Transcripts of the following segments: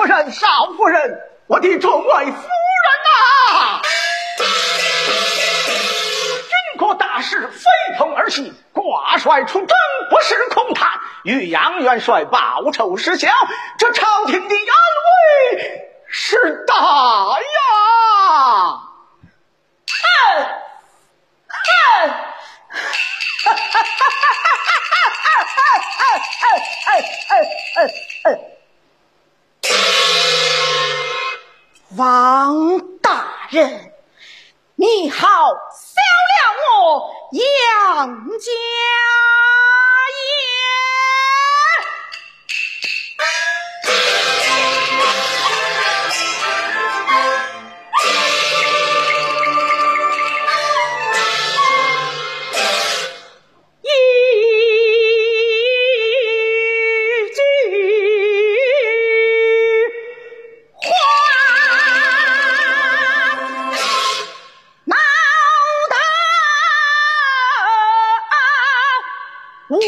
夫人，少夫人，我的众位夫人呐！军国大事非同儿戏，挂帅出征不是空谈。与杨元帅报仇是小，这朝廷的安危人，你好，消了我杨家。我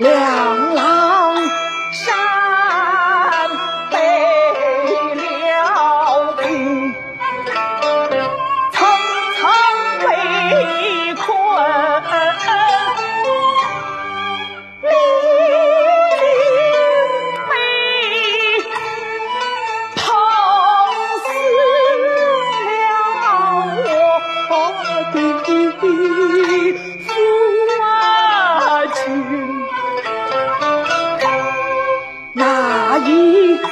Yeah. 未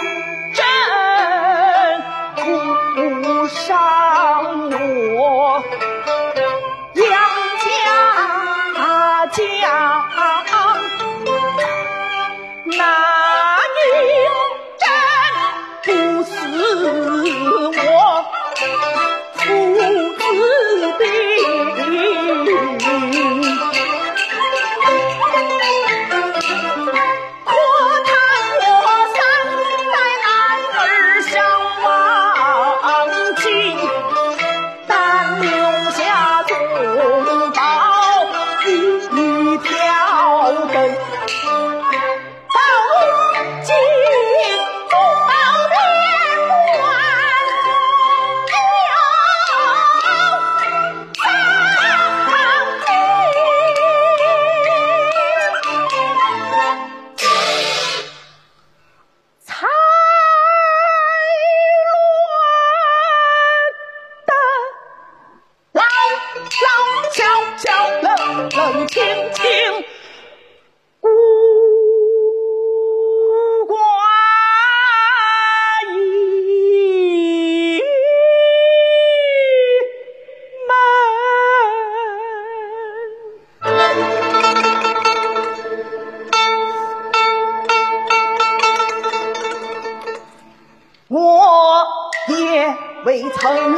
হয়